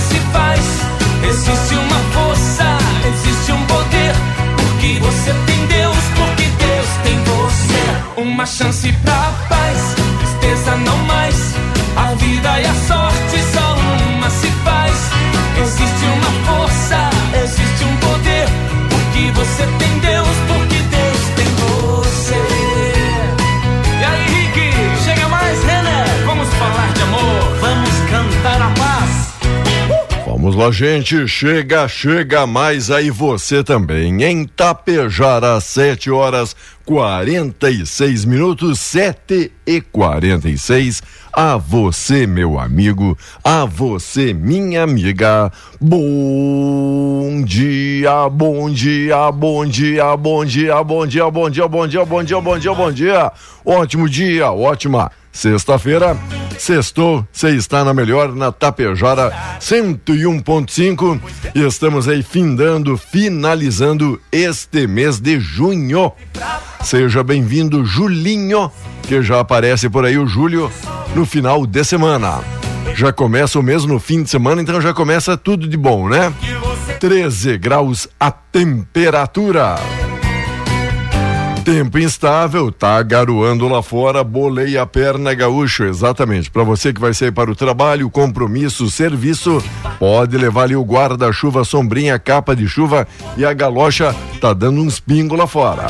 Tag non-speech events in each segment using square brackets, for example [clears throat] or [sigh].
se faz. Existe uma força, existe um poder. Porque você tem Deus, porque Deus tem você. Uma chance pra Lá, gente. Chega, chega mais aí você também. Em Tapejara, 7 horas 46 minutos, 7 e 46. A você, meu amigo. A você, minha amiga. Bom dia, bom dia, bom dia, bom dia, bom dia, bom dia, bom dia, bom dia, bom dia, bom dia. Ótimo dia, ótima. Sexta-feira, sextou, você está na melhor, na Tapejara 101.5 e estamos aí findando, finalizando este mês de junho. Seja bem-vindo, Julinho, que já aparece por aí o Júlio no final de semana. Já começa o mês no fim de semana, então já começa tudo de bom, né? 13 graus a temperatura. Tempo instável, tá garoando lá fora, bolei a perna gaúcho, exatamente. Para você que vai sair para o trabalho, compromisso, serviço, pode levar ali o guarda-chuva, sombrinha, capa de chuva e a galocha tá dando uns pingos lá fora.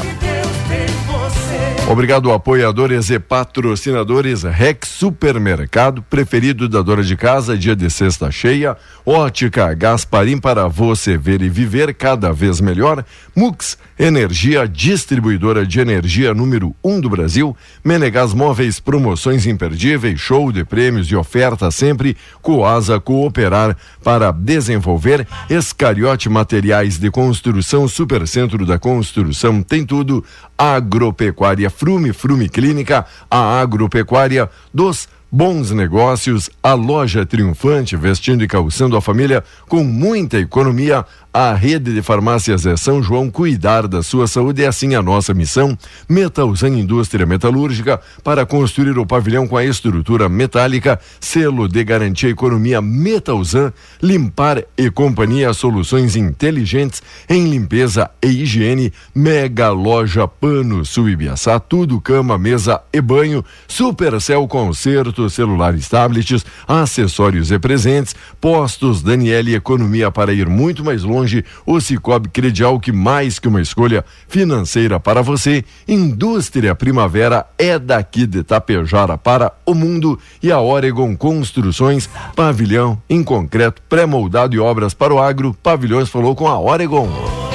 Obrigado, apoiadores e patrocinadores Rex Supermercado, preferido da dona de casa, dia de sexta cheia. Ótica Gasparim para você ver e viver cada vez melhor. Mux Energia, distribuidora de energia número um do Brasil. Menegas Móveis, promoções imperdíveis, show de prêmios e oferta sempre. Coasa Cooperar para desenvolver. Escariote Materiais de Construção, Supercentro da Construção, tem tudo. Agropecuária Frume, Frume Clínica, a agropecuária dos bons negócios, a loja triunfante, vestindo e calçando a família com muita economia. A rede de farmácias é São João cuidar da sua saúde é assim a nossa missão. Metalzan Indústria Metalúrgica para construir o pavilhão com a estrutura metálica, selo de garantia economia Metalzan, limpar e companhia soluções inteligentes em limpeza e higiene, mega loja Pano Suibiaçá, tudo cama, mesa e banho, Supercel concerto, celulares, tablets, acessórios e presentes, postos Daniele Economia para ir muito mais longe longe, o Cicobi Credial que mais que uma escolha financeira para você. Indústria Primavera é daqui de Tapejara para o mundo e a Oregon Construções, pavilhão em concreto, pré-moldado e obras para o agro. Pavilhões falou com a Oregon.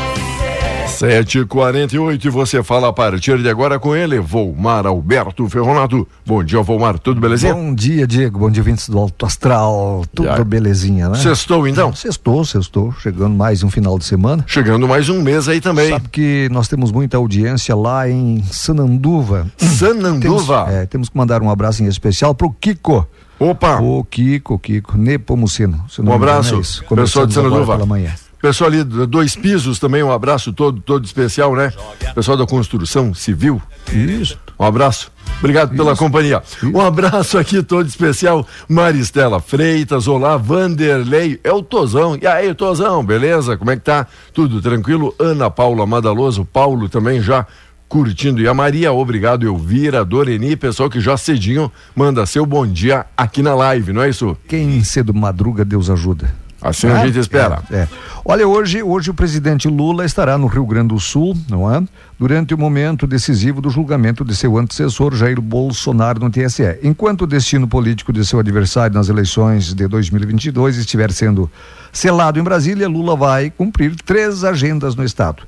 7h48 e você fala a partir de agora com ele, Volmar Alberto Ferronato. Bom dia, Volmar, tudo belezinha? Bom dia, Diego, bom dia, vintes do Alto Astral, tudo Já. belezinha, né? Sextou então? Sextou, sextou, chegando mais um final de semana. Chegando mais um mês aí também. Sabe que nós temos muita audiência lá em Sananduva. Sananduva? Temos, é, temos que mandar um abraço em especial pro Kiko. Opa! O Kiko, Kiko, Nepomuceno. Um abraço, é pessoal de Sananduva. Pela manhã. Pessoal ali, do- dois pisos também, um abraço todo, todo especial, né? Pessoal da construção civil. Isso. Um abraço. Obrigado pela companhia. Um abraço aqui todo especial. Maristela Freitas, olá, Vanderlei, é o Tozão. E aí, Tozão, beleza? Como é que tá? Tudo tranquilo? Ana Paula Madaloso, Paulo também já curtindo. E a Maria, obrigado, Elvira, Doreni, pessoal que já cedinho manda seu bom dia aqui na live, não é isso? Quem cedo madruga, Deus ajuda. Assim a Ah, gente espera. É, é. Olha, hoje, hoje o presidente Lula estará no Rio Grande do Sul, não é? Durante o momento decisivo do julgamento de seu antecessor, Jair Bolsonaro, no TSE. Enquanto o destino político de seu adversário nas eleições de 2022 estiver sendo selado em Brasília, Lula vai cumprir três agendas no Estado.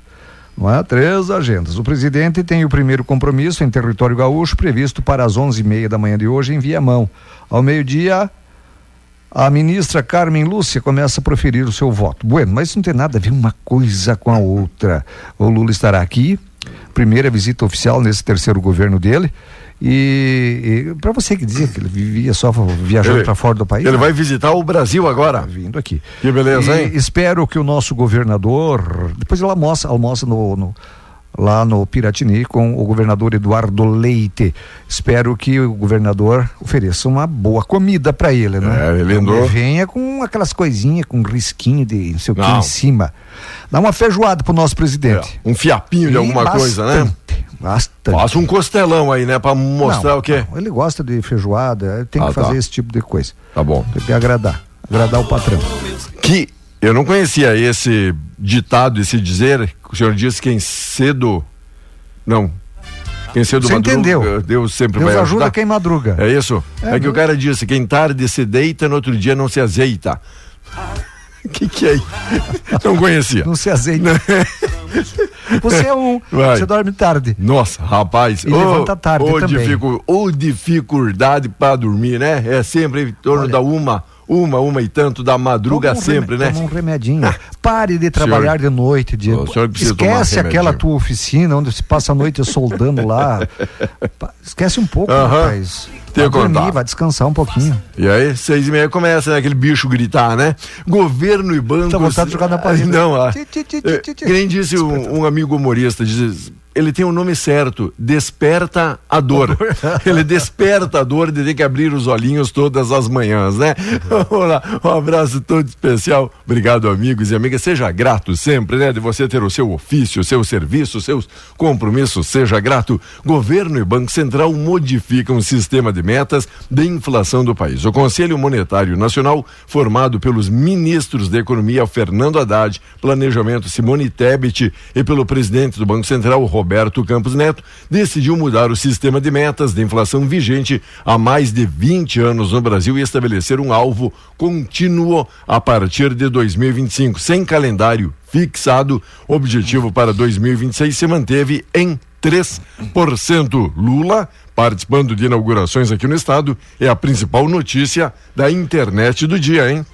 Não é? Três agendas. O presidente tem o primeiro compromisso em território gaúcho previsto para as onze e meia da manhã de hoje em Viamão. Ao meio-dia, a ministra Carmen Lúcia começa a proferir o seu voto. Bueno, mas isso não tem nada a ver uma coisa com a outra. O Lula estará aqui, primeira visita oficial nesse terceiro governo dele. E, e para você que dizia que ele vivia só viajando para fora do país, Ele não, vai visitar o Brasil agora. vindo aqui. Que beleza, E hein? Espero que o nosso governador, depois ele almoça, almoça no, no- lá no Piratini com o governador Eduardo Leite. Espero que o governador ofereça uma boa comida para ele, né? É, ele andou- venha com aquelas coisinhas com risquinho de não sei o que em cima. Dá uma feijoada pro nosso presidente. Um fiapinho de E alguma coisa, né? bastante, Bastante. Faça um costelão aí, né? Pra mostrar Não, o quê? não, ele gosta de feijoada, tem Ah, que fazer tá. esse tipo de coisa. Tá bom. Tem que agradar. Agradar o patrão. Que eu não conhecia esse ditado, esse dizer. que O senhor disse quem cedo. Não. Quem cedo Você madruga, entendeu. Deus sempre Deus vai ajuda ajudar. quem madruga. É isso? É, É, que o meu- cara disse: quem tarde se deita, no outro dia não se azeita. O [laughs] que, que é isso? [laughs] Não conhecia. Não se azeita. [laughs] Você é um. Vai. Você dorme tarde. Nossa, rapaz. E levanta tarde ô, também. dificu- ô dificuldade pra dormir, né? É sempre em torno Olha. da uma, uma, uma e tanto da madruga um sempre, né? Toma um remedinho. Pare de trabalhar de noite, senhor tomar Esquece aquela tua oficina onde se passa a noite soldando lá. [laughs] Esquece um pouco, Aham. rapaz. Tem vai que contar. dormir, vai descansar um pouquinho. E aí, seis e meia começa, né? Aquele bicho gritar, né? Governo e bancos... Dá vontade de jogar na [laughs] parede. Não, ah. Ti, ti, ti, ti, É, ti, ti. que nem disse um, um amigo humorista, diz, ele tem o nome certo, desperta a dor. [laughs] ele desperta a dor de ter que abrir os olhinhos todas as manhãs, né? [laughs] Vamos lá, um abraço todo especial. Obrigado, amigos e amigas. Seja grato sempre, né? De você ter o seu ofício, o seu serviço, os seus compromissos. Seja grato. Governo e Banco Central modificam o sistema de metas de inflação do país. O Conselho Monetário Nacional, formado pelos ministros da Economia Fernando Haddad, Planejamento Simone Tebet e pelo presidente do Banco Central, Roberto Campos Neto, decidiu mudar o sistema de metas de inflação vigente há mais de 20 anos no Brasil e estabelecer um alvo contínuo a partir de 2025, sem calendário fixado. O objetivo para 2026 se manteve em 3%. Lula, participando de inaugurações aqui no estado, é a principal notícia da internet do dia, hein?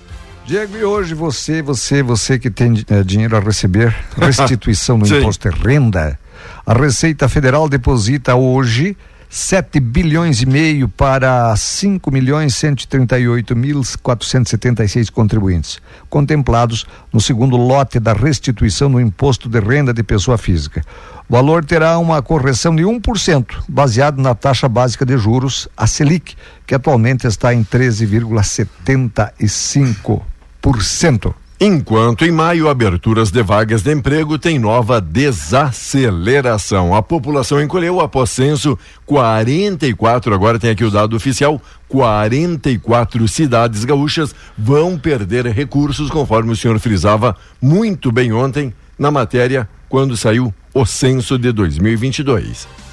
Diego, e hoje você, você, você que tem eh, dinheiro a receber, [laughs] restituição Sim. imposto de renda, a Receita Federal deposita hoje 7 bilhões e meio para 5 milhões 138 mil 476 contribuintes, contemplados no segundo lote da restituição no imposto de renda de pessoa física. O valor terá uma correção de 1%, baseado na taxa básica de juros, a Selic, que atualmente está em 13,75%. Enquanto em maio, aberturas de vagas de emprego tem nova desaceleração. A população encolheu após censo 44, agora tem aqui o dado oficial, 44 cidades gaúchas vão perder recursos, conforme o senhor frisava muito bem ontem na matéria quando saiu o censo de 2022.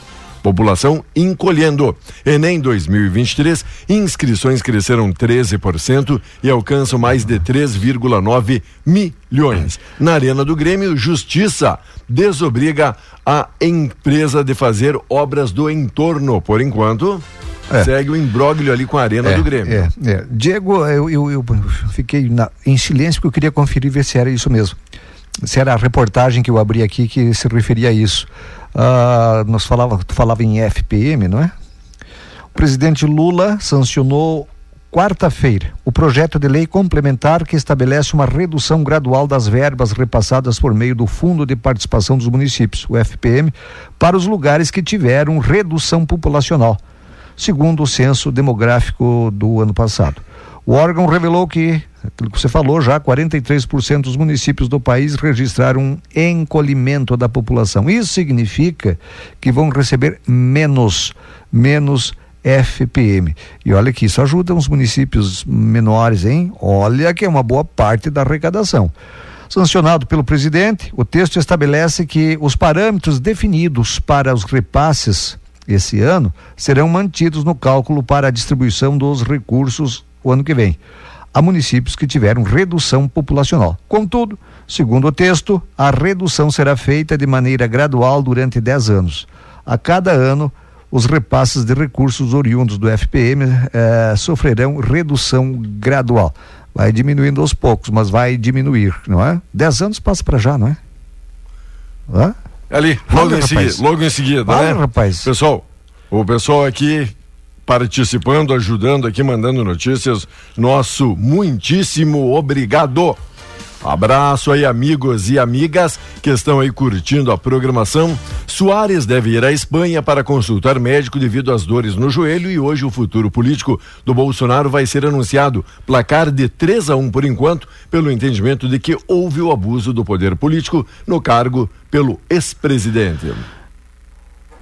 População encolhendo. Enem 2023, inscrições cresceram 13% e alcançam mais de 3,9 milhões. Na Arena do Grêmio, Justiça desobriga a empresa de fazer obras do entorno. Por enquanto, É. segue o imbróglio ali com a Arena do Grêmio. É, é. Diego, eu, eu, eu fiquei na- em silêncio porque eu queria conferir ver se era isso mesmo. Se era a reportagem que eu abri aqui que se referia a isso. Ah, nós falava, tu falava em FPM, não é? O presidente Lula sancionou quarta-feira, o projeto de lei complementar que estabelece uma redução gradual das verbas repassadas por meio do Fundo de Participação dos Municípios, o FPM, para os lugares que tiveram redução populacional, segundo o censo demográfico do ano passado. O órgão revelou que, aquilo que você falou já, 43% dos municípios do país registraram um encolhimento da população. Isso significa que vão receber menos, menos FPM. E olha que isso ajuda os municípios menores, hein? Olha que é uma boa parte da arrecadação. Sancionado pelo presidente, o texto estabelece que os parâmetros definidos para os repasses esse ano serão mantidos no cálculo para a distribuição dos recursos o ano que vem a municípios que tiveram redução populacional. Contudo, segundo o texto, a redução será feita de maneira gradual durante 10 anos. A cada ano, os repasses de recursos oriundos do FPM eh, sofrerão redução gradual. Vai diminuindo aos poucos, mas vai diminuir, não é? Dez anos passa para já, não é? Hã? Ali, logo, em seguida, logo em seguida, né? rapaz. Pessoal, o pessoal aqui participando, ajudando aqui, mandando notícias, nosso muitíssimo obrigado. Abraço aí, amigos e amigas que estão aí curtindo a programação. Soares deve ir à Espanha para consultar médico devido às dores no joelho e hoje o futuro político do Bolsonaro vai ser anunciado. Placar de 3 a 1 por enquanto, pelo entendimento de que houve o abuso do poder político no cargo pelo ex-presidente.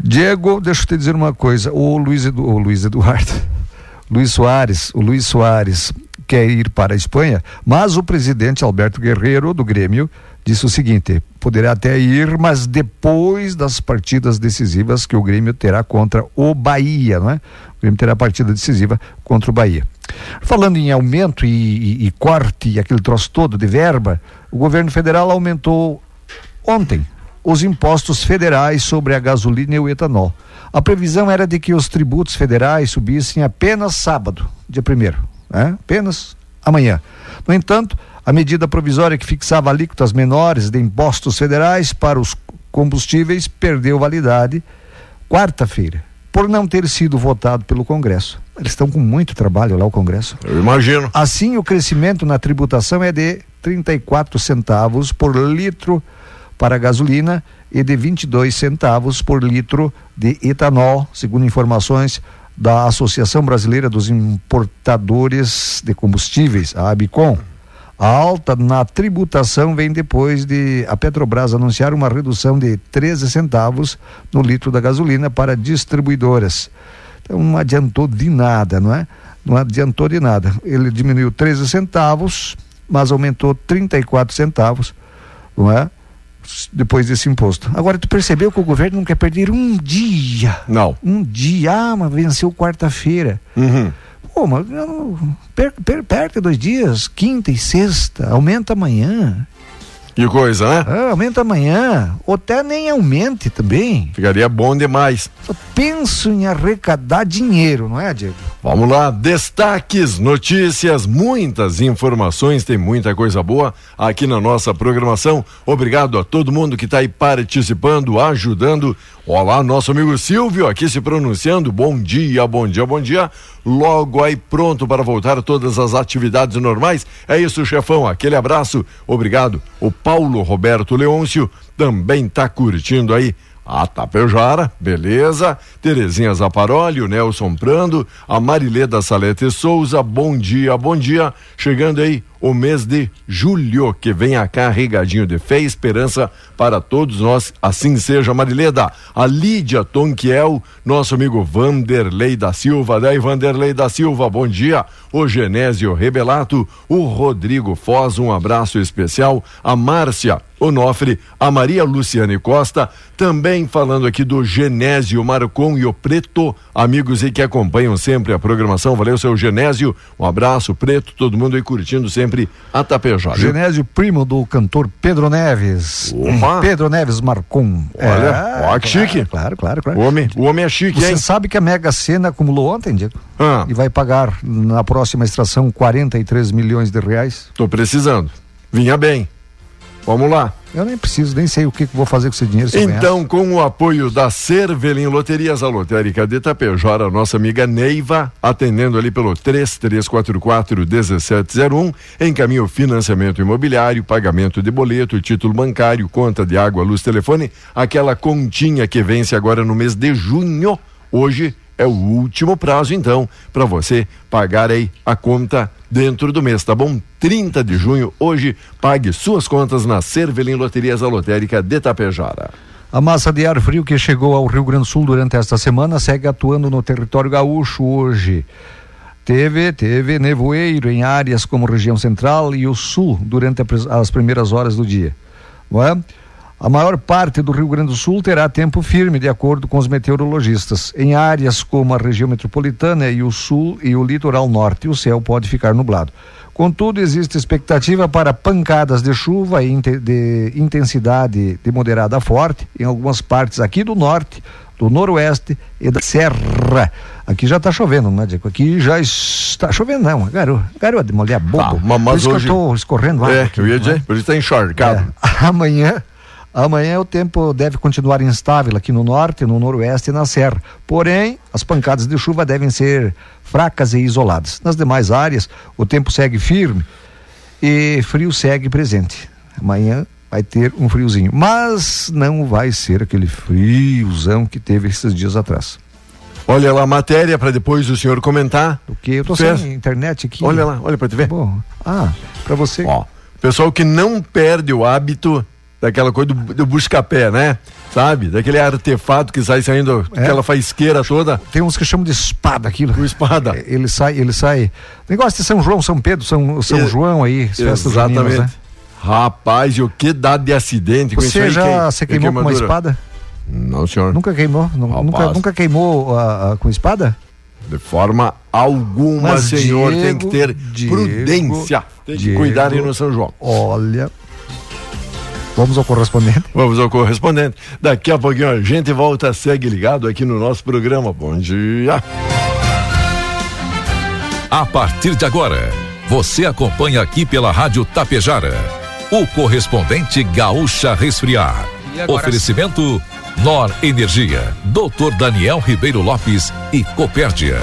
Diego, deixa eu te dizer uma coisa. O Luiz, Edu, o Luiz Eduardo, [laughs] Luiz Soares, o Luiz Soares quer ir para a Espanha, mas o presidente Alberto Guerreiro, do Grêmio, disse o seguinte: poderá até ir, mas depois das partidas decisivas que o Grêmio terá contra o Bahia, não é? O Grêmio terá partida decisiva contra o Bahia. Falando em aumento e, e, e corte e aquele troço todo de verba, o governo federal aumentou ontem os impostos federais sobre a gasolina e o etanol. A previsão era de que os tributos federais subissem apenas sábado, dia primeiro né? apenas amanhã. No entanto, a medida provisória que fixava alíquotas menores de impostos federais para os combustíveis perdeu validade quarta-feira, por não ter sido votado pelo Congresso. Eles estão com muito trabalho lá, o Congresso. Eu imagino. Assim, o crescimento na tributação é de 34 centavos por litro para gasolina e de 22 centavos por litro de etanol, segundo informações da Associação Brasileira dos Importadores de Combustíveis, a ABICOM. A alta na tributação vem depois de a Petrobras anunciar uma redução de 13 centavos no litro da gasolina para distribuidoras. Então não adiantou de nada, não é? Não adiantou de nada. Ele diminuiu 13 centavos, mas aumentou 34 centavos, não é? Depois desse imposto. Agora, tu percebeu que o governo não quer perder um dia? Não. Um dia. Ah, mas venceu quarta-feira. Uhum. Pô, mas per, per, perde dois dias, quinta e sexta, aumenta amanhã. Que coisa, né? Ah, aumenta amanhã. Ou até nem aumente também. Ficaria bom demais. Só penso em arrecadar dinheiro, não é, Diego? Vamos lá, destaques, notícias, muitas informações, tem muita coisa boa aqui na nossa programação. Obrigado a todo mundo que está aí participando, ajudando. Olá, nosso amigo Silvio aqui se pronunciando. Bom dia, bom dia, bom dia. Logo aí pronto para voltar a todas as atividades normais. É isso, chefão. Aquele abraço. Obrigado. O Paulo Roberto Leôncio também está curtindo aí a Tapejara, beleza. Terezinha Zaparoli, o Nelson Prando, a Marileda Salete Souza, bom dia, bom dia. Chegando aí o mês de julho, que vem a carregadinho de fé e esperança para todos nós. Assim seja, Marileda. A Lídia Tonquiel, nosso amigo Vanderlei da Silva. Daí, Vanderlei da Silva, bom dia. O Genésio Rebelato, o Rodrigo Foz, um abraço especial. A Márcia Onofre, a Maria Luciane Costa, também falando aqui do Genésio Marcon e o Preto, amigos aí que acompanham sempre a programação. Valeu, seu Genésio. Um abraço, Preto, todo mundo aí curtindo sempre a Tapejara. Genésio, primo do cantor Pedro Neves. Opa. [laughs] Pedro Neves Marcon. Olha, é, ó, que chique. Claro, claro, claro. O homem, o homem é chique, Você hein? sabe que a Mega Sena acumulou ontem, Diego? Ah. E vai pagar na próxima extração 43 milhões de reais? Tô precisando. Vinha bem. Vamos lá. Eu nem preciso, nem sei o que, que vou fazer com esse dinheiro. então, com o apoio da Cervelim Loterias, a lotérica de Tapejara, a nossa amiga Neiva, atendendo ali pelo 3344-1701, encaminha o financiamento imobiliário, pagamento de boleto, título bancário, conta de água, luz, telefone, aquela continha que vence agora no mês de junho. Hoje é o último prazo, então, para você pagar aí a conta dentro do mês, tá bom? 30 de junho, hoje, pague suas contas na Cervelim Loterias Lotérica de Tapejara. A massa de ar frio que chegou ao Rio Grande do Sul durante esta semana segue atuando no território gaúcho hoje. Teve, teve nevoeiro em áreas como região central e o sul durante as primeiras horas do dia. Não é? A maior parte do Rio Grande do Sul terá tempo firme, de acordo com os meteorologistas. Em áreas como a região metropolitana e o sul e o litoral norte, o céu pode ficar nublado. Contudo, existe expectativa para pancadas de chuva de intensidade de moderada a forte em algumas partes aqui do norte, do noroeste e da serra. Aqui já está chovendo, né, Diego? Aqui já está chovendo, não. Garoa, garoa de molhar bobo. Ah, mas por isso hoje... que eu estou escorrendo água. É, aqui, eu ia dizer, né? por isso está encharcado. É. [laughs] Amanhã Amanhã o tempo deve continuar instável aqui no norte, no noroeste e na serra. Porém, as pancadas de chuva devem ser fracas e isoladas. Nas demais áreas, o tempo segue firme e frio segue presente. Amanhã vai ter um friozinho, mas não vai ser aquele friozão que teve esses dias atrás. Olha lá a matéria para depois o senhor comentar. O que? Eu tô sem internet aqui. Olha lá, olha para te ver. Bom, ah, para você. Ó, pessoal que não perde o hábito daquela coisa do, do busca-pé, né? Sabe? Daquele artefato que sai saindo, é. aquela faisqueira toda. Tem uns que chamam de espada aquilo. O espada. É, ele sai, ele sai. Negócio de São João, São Pedro, São, São João aí, festas Exatamente. Juninas, né? Rapaz, e o que dá de acidente com Você já que, se queimou com uma espada? Não, senhor. Nunca queimou? Nunca, nunca queimou com espada? De forma alguma, Mas senhor, Diego, tem que ter Diego, prudência. Tem que Diego, cuidar aí no São João. Olha, Vamos ao correspondente? Vamos ao correspondente. Daqui a pouquinho a gente volta, segue ligado aqui no nosso programa. Bom dia. A partir de agora, você acompanha aqui pela Rádio Tapejara o correspondente Gaúcha Resfriar. Oferecimento Nor Energia, Dr. Daniel Ribeiro Lopes e Copérdia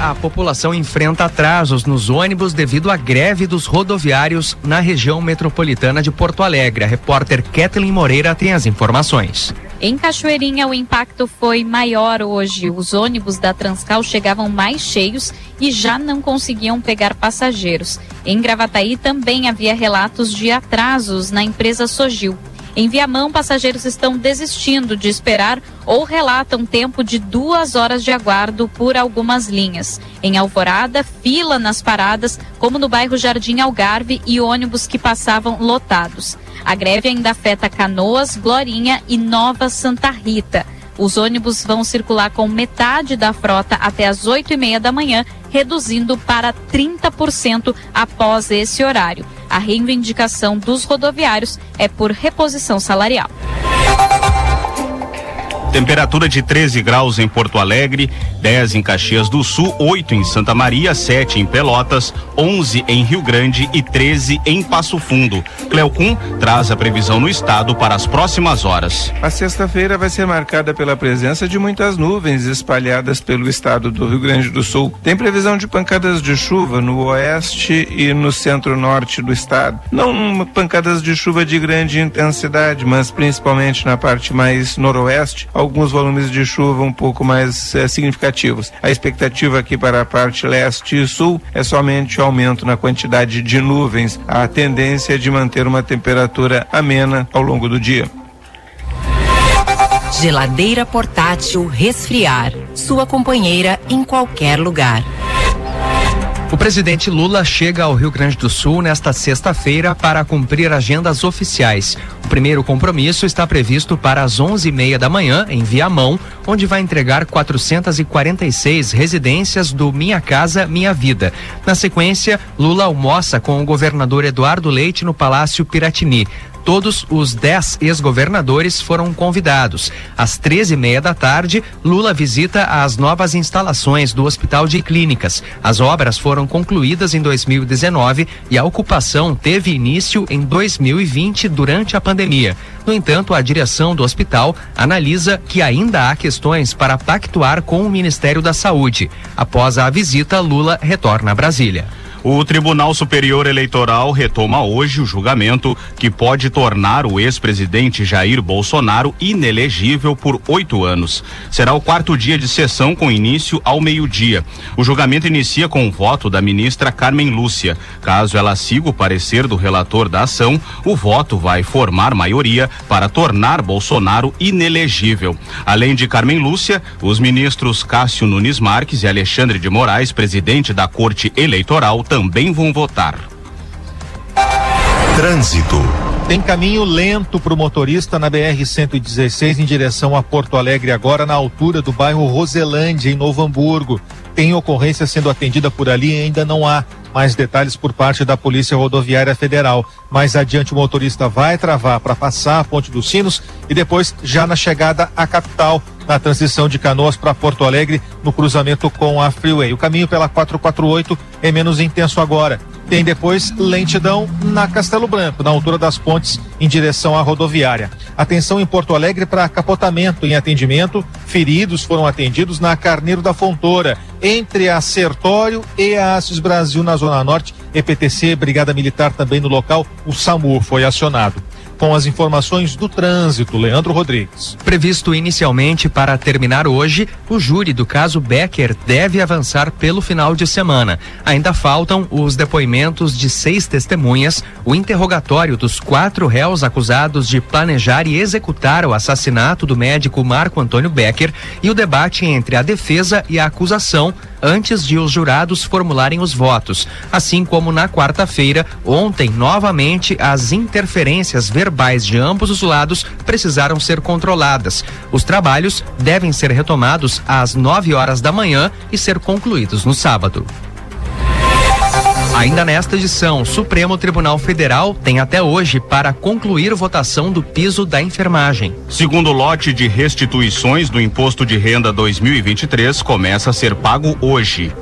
a população enfrenta atrasos nos ônibus devido à greve dos rodoviários na região metropolitana de Porto Alegre. A repórter Kathleen Moreira tem as informações. Em Cachoeirinha, o impacto foi maior hoje. Os ônibus da Transcal chegavam mais cheios e já não conseguiam pegar passageiros. Em Gravataí também havia relatos de atrasos na empresa Sogil. Em Viamão, passageiros estão desistindo de esperar ou relatam tempo de duas horas de aguardo por algumas linhas. Em Alvorada, fila nas paradas, como no bairro Jardim Algarve e ônibus que passavam lotados. A greve ainda afeta Canoas, Glorinha e Nova Santa Rita. Os ônibus vão circular com metade da frota até as oito e meia da manhã, reduzindo para 30% após esse horário. A reivindicação dos rodoviários é por reposição salarial. Temperatura de 13 graus em Porto Alegre, 10 em Caxias do Sul, 8 em Santa Maria, 7 em Pelotas, 11 em Rio Grande e 13 em Passo Fundo. Cleocum traz a previsão no estado para as próximas horas. A sexta-feira vai ser marcada pela presença de muitas nuvens espalhadas pelo estado do Rio Grande do Sul. Tem previsão de pancadas de chuva no oeste e no centro-norte do estado. Não pancadas de chuva de grande intensidade, mas principalmente na parte mais noroeste alguns volumes de chuva um pouco mais é, significativos. A expectativa aqui para a parte leste e sul é somente aumento na quantidade de nuvens. A tendência é de manter uma temperatura amena ao longo do dia. Geladeira portátil resfriar. Sua companheira em qualquer lugar. O presidente Lula chega ao Rio Grande do Sul nesta sexta-feira para cumprir agendas oficiais. O primeiro compromisso está previsto para as 11h30 da manhã, em Viamão, onde vai entregar 446 residências do Minha Casa Minha Vida. Na sequência, Lula almoça com o governador Eduardo Leite no Palácio Piratini. Todos os dez ex-governadores foram convidados. Às treze e meia da tarde, Lula visita as novas instalações do Hospital de Clínicas. As obras foram concluídas em 2019 e a ocupação teve início em 2020 durante a pandemia. No entanto, a direção do hospital analisa que ainda há questões para pactuar com o Ministério da Saúde. Após a visita, Lula retorna a Brasília. O Tribunal Superior Eleitoral retoma hoje o julgamento que pode tornar o ex-presidente Jair Bolsonaro inelegível por oito anos. Será o quarto dia de sessão com início ao meio-dia. O julgamento inicia com o voto da ministra Carmen Lúcia. Caso ela siga o parecer do relator da ação, o voto vai formar maioria para tornar Bolsonaro inelegível. Além de Carmen Lúcia, os ministros Cássio Nunes Marques e Alexandre de Moraes, presidente da Corte Eleitoral, também vão votar. Trânsito. Tem caminho lento para o motorista na BR-116 em direção a Porto Alegre, agora na altura do bairro Roselândia, em Novo Hamburgo. Tem ocorrência sendo atendida por ali e ainda não há mais detalhes por parte da Polícia Rodoviária Federal. Mais adiante, o motorista vai travar para passar a Ponte dos Sinos e depois, já na chegada à capital, na transição de Canoas para Porto Alegre, no cruzamento com a Freeway. O caminho pela 448 é menos intenso agora. Tem depois lentidão na Castelo Branco, na altura das pontes, em direção à rodoviária. Atenção em Porto Alegre para capotamento em atendimento. Feridos foram atendidos na Carneiro da Fontoura, entre a Sertório e a Assis Brasil, na Zona Norte. EPTC, Brigada Militar também no local. O SAMU foi acionado com as informações do trânsito. Leandro Rodrigues. Previsto inicialmente para terminar hoje, o júri do caso Becker deve avançar pelo final de semana. Ainda faltam os depoimentos de seis testemunhas, o interrogatório dos quatro réus acusados de planejar e executar o assassinato do médico Marco Antônio Becker e o debate entre a defesa e a acusação antes de os jurados formularem os votos. Assim como na quarta-feira, ontem, novamente, as interferências verbais de ambos os lados precisaram ser controladas. Os trabalhos devem ser retomados às 9 horas da manhã e ser concluídos no sábado. Ainda nesta edição, o Supremo Tribunal Federal tem até hoje para concluir votação do piso da enfermagem. Segundo lote de restituições do Imposto de Renda 2023 começa a ser pago hoje.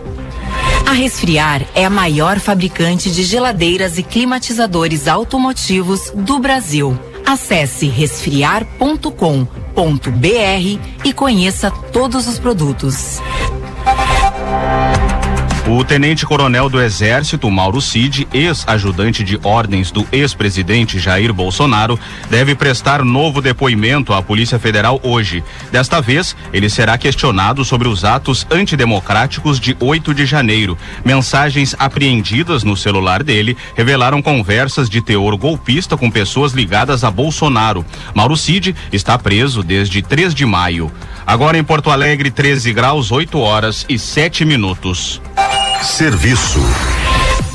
A Resfriar é a maior fabricante de geladeiras e climatizadores automotivos do Brasil. Acesse resfriar.com.br e conheça todos os produtos. O tenente-coronel do Exército, Mauro Cid, ex-ajudante de ordens do ex-presidente Jair Bolsonaro, deve prestar novo depoimento à Polícia Federal hoje. Desta vez, ele será questionado sobre os atos antidemocráticos de 8 de janeiro. Mensagens apreendidas no celular dele revelaram conversas de teor golpista com pessoas ligadas a Bolsonaro. Mauro Cid está preso desde 3 de maio. Agora em Porto Alegre, 13 graus, 8 horas e 7 minutos. Serviço.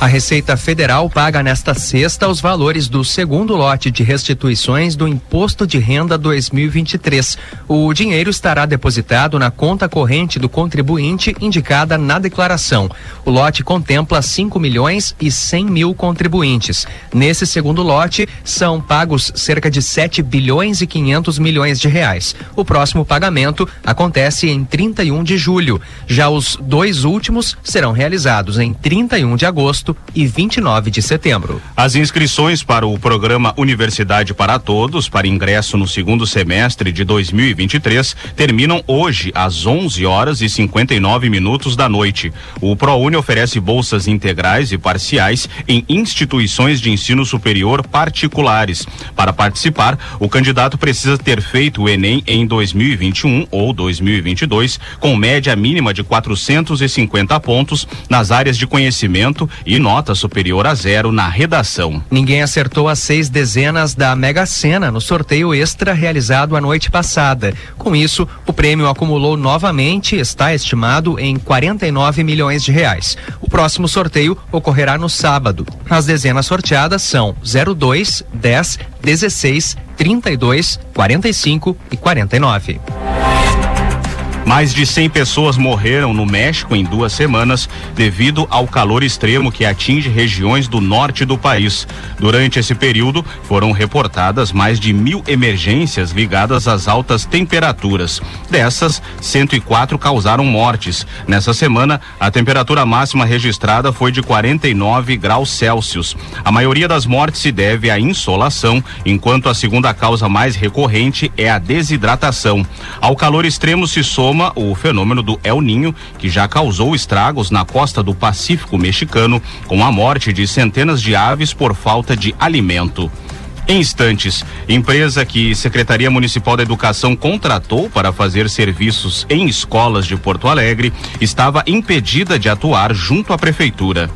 A Receita Federal paga nesta sexta os valores do segundo lote de restituições do Imposto de Renda 2023. O dinheiro estará depositado na conta corrente do contribuinte indicada na declaração. O lote contempla 5 milhões e 100 mil contribuintes. Nesse segundo lote, são pagos cerca de 7 bilhões e 500 milhões de reais. O próximo pagamento acontece em 31 de julho. Já os dois últimos serão realizados em 31 de agosto e 29 de setembro. As inscrições para o programa Universidade para Todos, para ingresso no segundo semestre de 2023, terminam hoje às 11 horas e 59 minutos da noite. O ProUni oferece bolsas integrais e parciais em instituições de ensino superior particulares. Para participar, o candidato precisa ter feito o Enem em 2021 ou 2022, com média mínima de 450 pontos nas áreas de conhecimento e nota superior a zero na redação. Ninguém acertou as seis dezenas da Mega Sena no sorteio extra realizado a noite passada. Com isso, o prêmio acumulou novamente e está estimado em 49 milhões de reais. O próximo sorteio ocorrerá no sábado. As dezenas sorteadas são 02, 10, 16, 32, 45 e 49. Mais de 100 pessoas morreram no México em duas semanas devido ao calor extremo que atinge regiões do norte do país. Durante esse período, foram reportadas mais de mil emergências ligadas às altas temperaturas. Dessas, 104 causaram mortes. Nessa semana, a temperatura máxima registrada foi de 49 graus Celsius. A maioria das mortes se deve à insolação, enquanto a segunda causa mais recorrente é a desidratação. Ao calor extremo se soma o fenômeno do El Ninho, que já causou estragos na costa do Pacífico mexicano, com a morte de centenas de aves por falta de alimento. Em instantes, empresa que Secretaria Municipal da Educação contratou para fazer serviços em escolas de Porto Alegre estava impedida de atuar junto à prefeitura.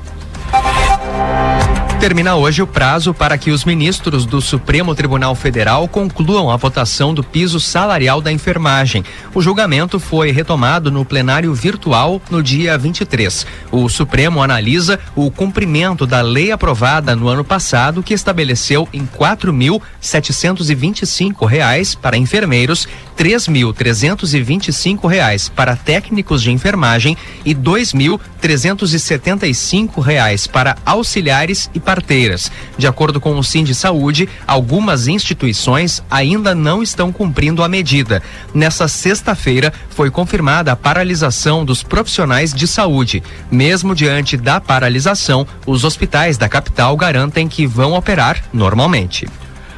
Termina hoje o prazo para que os ministros do Supremo Tribunal Federal concluam a votação do piso salarial da enfermagem. O julgamento foi retomado no plenário virtual no dia 23. O Supremo analisa o cumprimento da lei aprovada no ano passado que estabeleceu em 4.725 reais para enfermeiros, 3.325 reais para técnicos de enfermagem e 2.375 reais para auxiliares e parteiras. De acordo com o Sind Saúde, algumas instituições ainda não estão cumprindo a medida. Nessa sexta-feira foi confirmada a paralisação dos profissionais de saúde. Mesmo diante da paralisação, os hospitais da capital garantem que vão operar normalmente.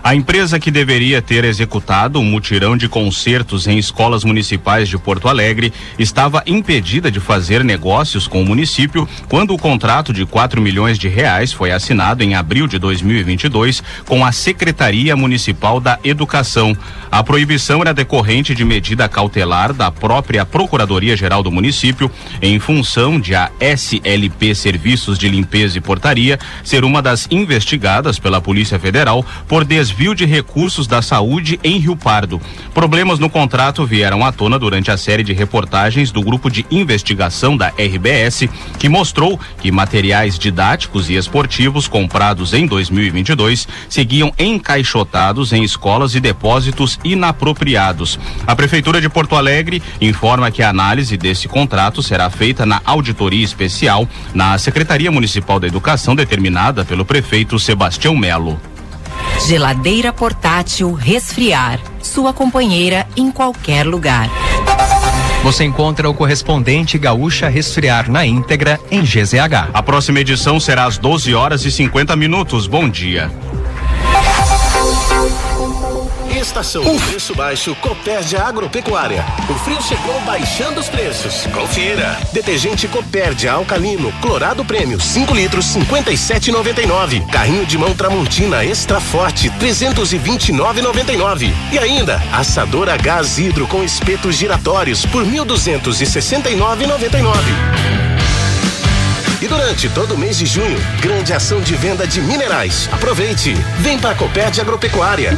A empresa que deveria ter executado um mutirão de concertos em escolas municipais de Porto Alegre estava impedida de fazer negócios com o município quando o contrato de 4 milhões de reais foi assinado em abril de 2022 com a Secretaria Municipal da Educação. A proibição era decorrente de medida cautelar da própria Procuradoria-Geral do município em função de a SLP Serviços de Limpeza e Portaria ser uma das investigadas pela Polícia Federal por desvio desvio de recursos da saúde em Rio Pardo. Problemas no contrato vieram à tona durante a série de reportagens do grupo de investigação da RBS, que mostrou que materiais didáticos e esportivos comprados em 2022 seguiam encaixotados em escolas e depósitos inapropriados. A Prefeitura de Porto Alegre informa que a análise desse contrato será feita na auditoria especial na Secretaria Municipal da Educação determinada pelo prefeito Sebastião Melo. Geladeira portátil resfriar. Sua companheira em qualquer lugar. Você encontra o correspondente Gaúcha Resfriar na íntegra em GZH. A próxima edição será às 12 horas e 50 minutos. Bom dia. Estação preço baixo Copérdia Agropecuária. O frio chegou baixando os preços. Confira. Detergente Copérdia alcalino, clorado prêmio, 5 litros, 57,99. Carrinho de mão Tramontina extra forte, 329,99. E ainda, assador a gás hidro com espetos giratórios por 1.269,99. E durante todo o mês de junho, grande ação de venda de minerais. Aproveite. Vem para a Copérdia Agropecuária.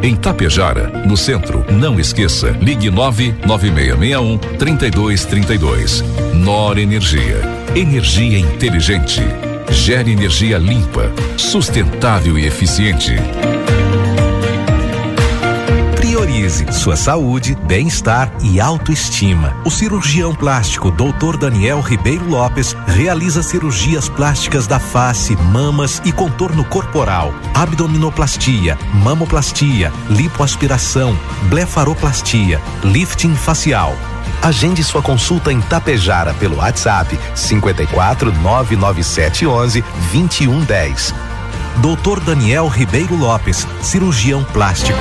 em Tapejara, no centro. Não esqueça, ligue 99661 3232. Nor Energia. Energia inteligente. Gere energia limpa, sustentável e eficiente. Priorize sua saúde, bem-estar e autoestima. O cirurgião plástico Dr. Daniel Ribeiro Lopes realiza cirurgias plásticas da face, mamas e contorno corporal, abdominoplastia, mamoplastia, lipoaspiração, blefaroplastia, lifting facial. Agende sua consulta em Tapejara pelo WhatsApp 54 997 11 2110. Dr. Daniel Ribeiro Lopes, cirurgião plástico.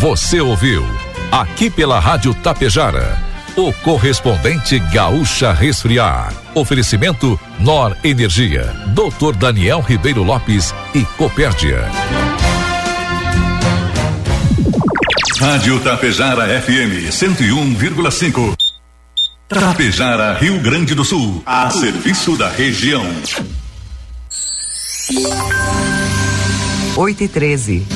Você ouviu aqui pela Rádio Tapejara, o correspondente Gaúcha Resfriar. Oferecimento Nor Energia, Dr. Daniel Ribeiro Lopes e Copérdia. Rádio Tapejara FM 101,5. Tapejara, Rio Grande do Sul, a serviço da região. 8 e 13.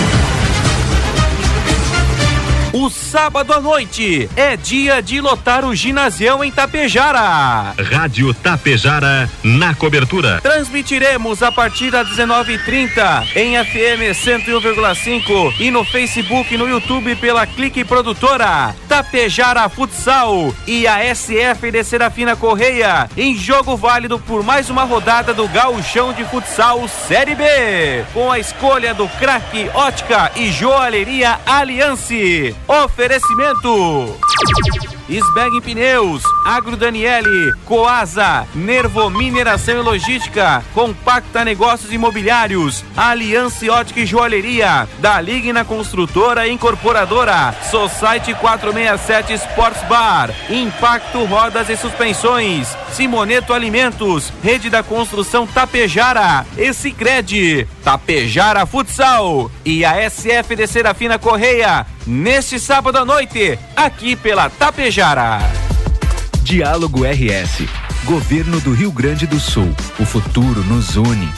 O sábado à noite é dia de lotar o ginásio em Tapejara. Rádio Tapejara na cobertura. Transmitiremos a partir das 19:30 em FM 101,5 e no Facebook e no YouTube pela Clique Produtora. Tapejara Futsal e a SF de Serafina Correia em jogo válido por mais uma rodada do Gauchão de Futsal Série B. Com a escolha do craque Ótica e Joalheria Aliança. Oferecimento. Sbag Pneus, Agro Daniele, Coasa, Nervo Mineração e Logística, Compacta Negócios Imobiliários, Aliança Ótica e Joalheria, da Ligna Construtora e Incorporadora, Society 467 Sports Bar, Impacto Rodas e Suspensões, Simoneto Alimentos, Rede da Construção Tapejara, Cred, Tapejara Futsal e a SF de Serafina Correia, neste sábado à noite, aqui pela Tapejara. Diálogo RS. Governo do Rio Grande do Sul. O futuro nos une.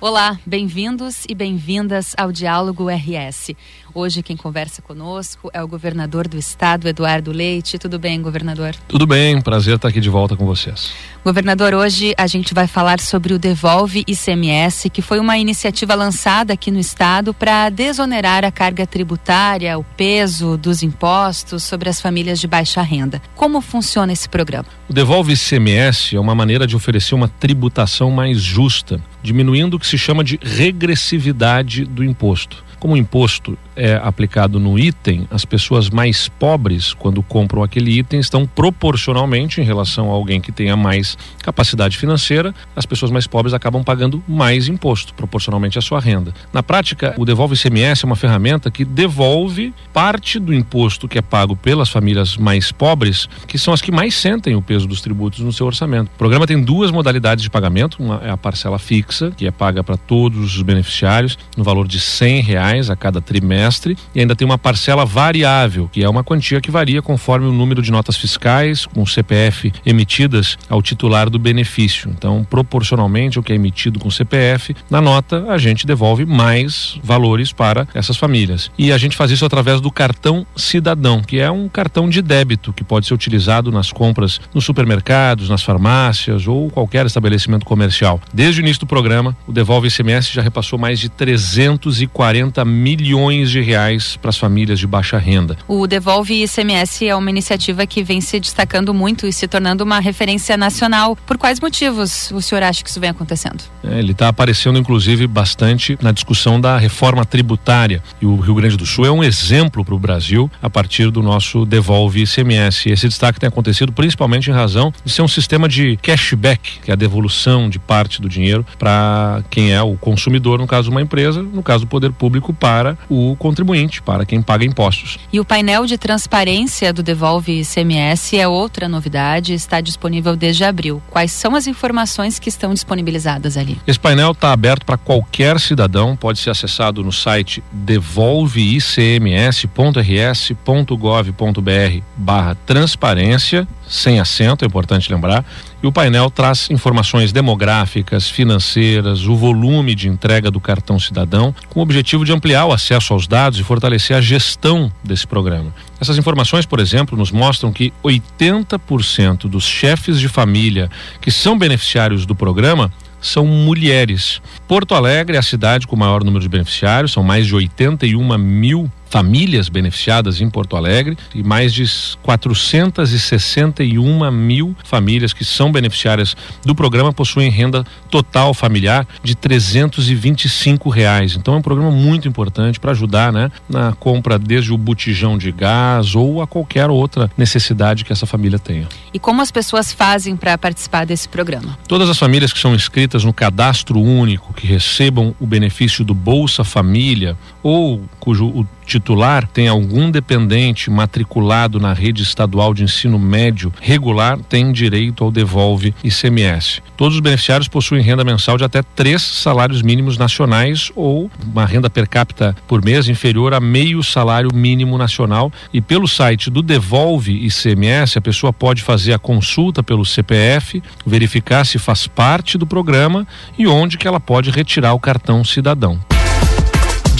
Olá, bem-vindos e bem-vindas ao Diálogo RS. Hoje quem conversa conosco é o governador do estado, Eduardo Leite. Tudo bem, governador? Tudo bem, prazer estar aqui de volta com vocês. Governador, hoje a gente vai falar sobre o Devolve ICMS, que foi uma iniciativa lançada aqui no estado para desonerar a carga tributária, o peso dos impostos sobre as famílias de baixa renda. Como funciona esse programa? O Devolve ICMS é uma maneira de oferecer uma tributação mais justa, diminuindo o que se chama de regressividade do imposto. Como o imposto é aplicado no item, as pessoas mais pobres, quando compram aquele item, estão proporcionalmente em relação a alguém que tenha mais capacidade financeira, as pessoas mais pobres acabam pagando mais imposto, proporcionalmente à sua renda. Na prática, o Devolve ICMS é uma ferramenta que devolve parte do imposto que é pago pelas famílias mais pobres, que são as que mais sentem o peso dos tributos no seu orçamento. O programa tem duas modalidades de pagamento, uma é a parcela fixa, que é paga para todos os beneficiários, no valor de cem reais reais a cada trimestre e ainda tem uma parcela variável, que é uma quantia que varia conforme o número de notas fiscais com CPF emitidas ao titular do benefício. Então, proporcionalmente ao que é emitido com CPF, na nota a gente devolve mais valores para essas famílias. E a gente faz isso através do cartão cidadão, que é um cartão de débito que pode ser utilizado nas compras nos supermercados, nas farmácias ou qualquer estabelecimento comercial. Desde o início do programa, o Devolve ICMS já repassou mais de 340 milhões de reais para as famílias de baixa renda. O Devolve ICMS é uma iniciativa que vem se destacando muito e se tornando uma referência nacional. Por quais motivos o senhor acha que isso vem acontecendo? É, ele está aparecendo, inclusive, bastante na discussão da reforma tributária. E o Rio Grande do Sul é um exemplo para o Brasil a partir do nosso Devolve ICMS. Esse destaque tem acontecido principalmente em razão de ser um sistema de cashback, que é a devolução de parte do dinheiro para quem é o consumidor, no caso uma empresa, no caso do poder público para o contribuinte, para quem paga impostos. E o painel de transparência do Devolve ICMS é outra novidade, está disponível desde abril. Quais são as informações que estão disponibilizadas ali? Esse painel está aberto para qualquer cidadão, pode ser acessado no site devolveicms.rs.gov.br barra transparência, sem acento, é importante lembrar. E o painel traz informações demográficas, financeiras, o volume de entrega do cartão cidadão, com o objetivo de ampliar o acesso aos dados e fortalecer a gestão desse programa. Essas informações, por exemplo, nos mostram que 80% dos chefes de família que são beneficiários do programa são mulheres. Porto Alegre é a cidade com o maior número de beneficiários, são mais de 81 mil famílias beneficiadas em Porto Alegre e mais de 461 mil famílias que são beneficiárias do programa possuem renda total familiar de 325 reais. Então é um programa muito importante para ajudar, né, na compra desde o botijão de gás ou a qualquer outra necessidade que essa família tenha. E como as pessoas fazem para participar desse programa? Todas as famílias que são inscritas no cadastro único, que recebam o benefício do Bolsa Família ou cujo o titular tem algum dependente matriculado na rede estadual de ensino médio regular tem direito ao devolve ICMS. Todos os beneficiários possuem renda mensal de até três salários mínimos nacionais ou uma renda per capita por mês inferior a meio salário mínimo nacional e pelo site do Devolve ICMS a pessoa pode fazer a consulta pelo CPF, verificar se faz parte do programa e onde que ela pode retirar o cartão cidadão.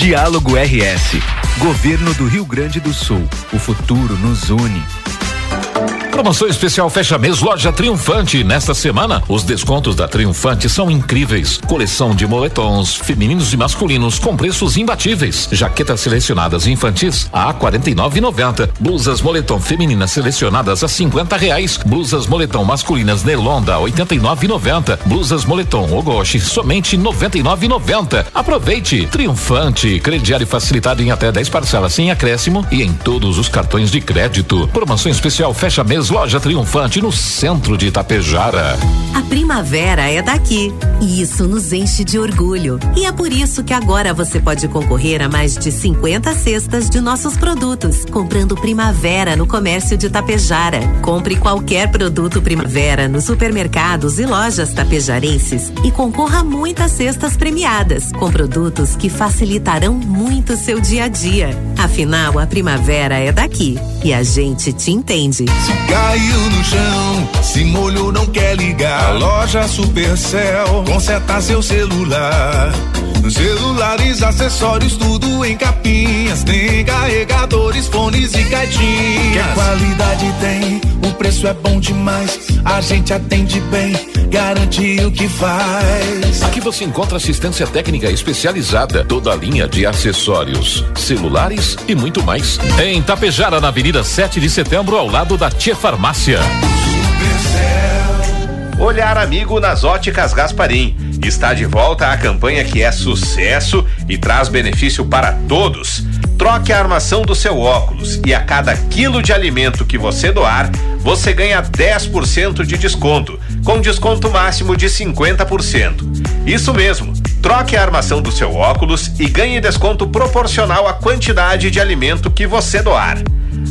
Diálogo RS. Governo do Rio Grande do Sul. O futuro nos une. Promoção especial fecha mês loja Triunfante. Nesta semana, os descontos da Triunfante são incríveis. Coleção de moletons femininos e masculinos com preços imbatíveis. Jaquetas selecionadas infantis a 49,90. Blusas moletom femininas selecionadas a 50 reais. Blusas moletom masculinas Nelonda 89,90. Blusas moletom Ogoshi somente 99,90. Aproveite Triunfante, crediário facilitado em até 10 parcelas sem acréscimo e em todos os cartões de crédito. Promoção especial fecha mês loja Triunfante no centro de Itapejara. A primavera é daqui e isso nos enche de orgulho. E é por isso que agora você pode concorrer a mais de 50 cestas de nossos produtos, comprando Primavera no comércio de Itapejara. Compre qualquer produto Primavera nos supermercados e lojas tapejarenses e concorra a muitas cestas premiadas, com produtos que facilitarão muito seu dia a dia. Afinal, a primavera é daqui e a gente te entende. Caiu no chão, se molhou, não quer ligar. Loja Supercell, conserta seu celular. Celulares, acessórios, tudo em capinhas. Tem carregadores, fones e caixinhas. Que qualidade tem, o preço é bom demais. A gente atende bem, garante o que faz. Aqui você encontra assistência técnica especializada, toda a linha de acessórios, celulares e muito mais. Em Tapejara, na Avenida 7 de Setembro, ao lado da Tia Farmácia. Olhar amigo nas óticas Gasparim. Está de volta a campanha que é sucesso e traz benefício para todos. Troque a armação do seu óculos e a cada quilo de alimento que você doar, você ganha 10% de desconto, com desconto máximo de 50%. Isso mesmo. Troque a armação do seu óculos e ganhe desconto proporcional à quantidade de alimento que você doar.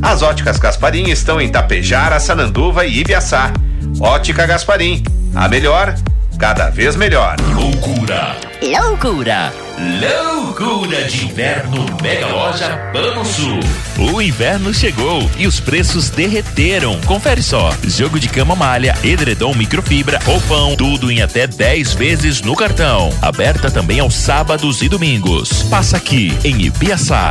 As óticas Gasparim estão em Tapejara, Sananduva e Ibiaçá. Ótica Gasparim, a melhor, cada vez melhor. Loucura. Loucura! Loucura de inverno Mega Loja Pano Sul. O inverno chegou e os preços derreteram. Confere só: jogo de cama malha, edredom microfibra, roupão, tudo em até 10 vezes no cartão. Aberta também aos sábados e domingos. Passa aqui em Ibiaçá.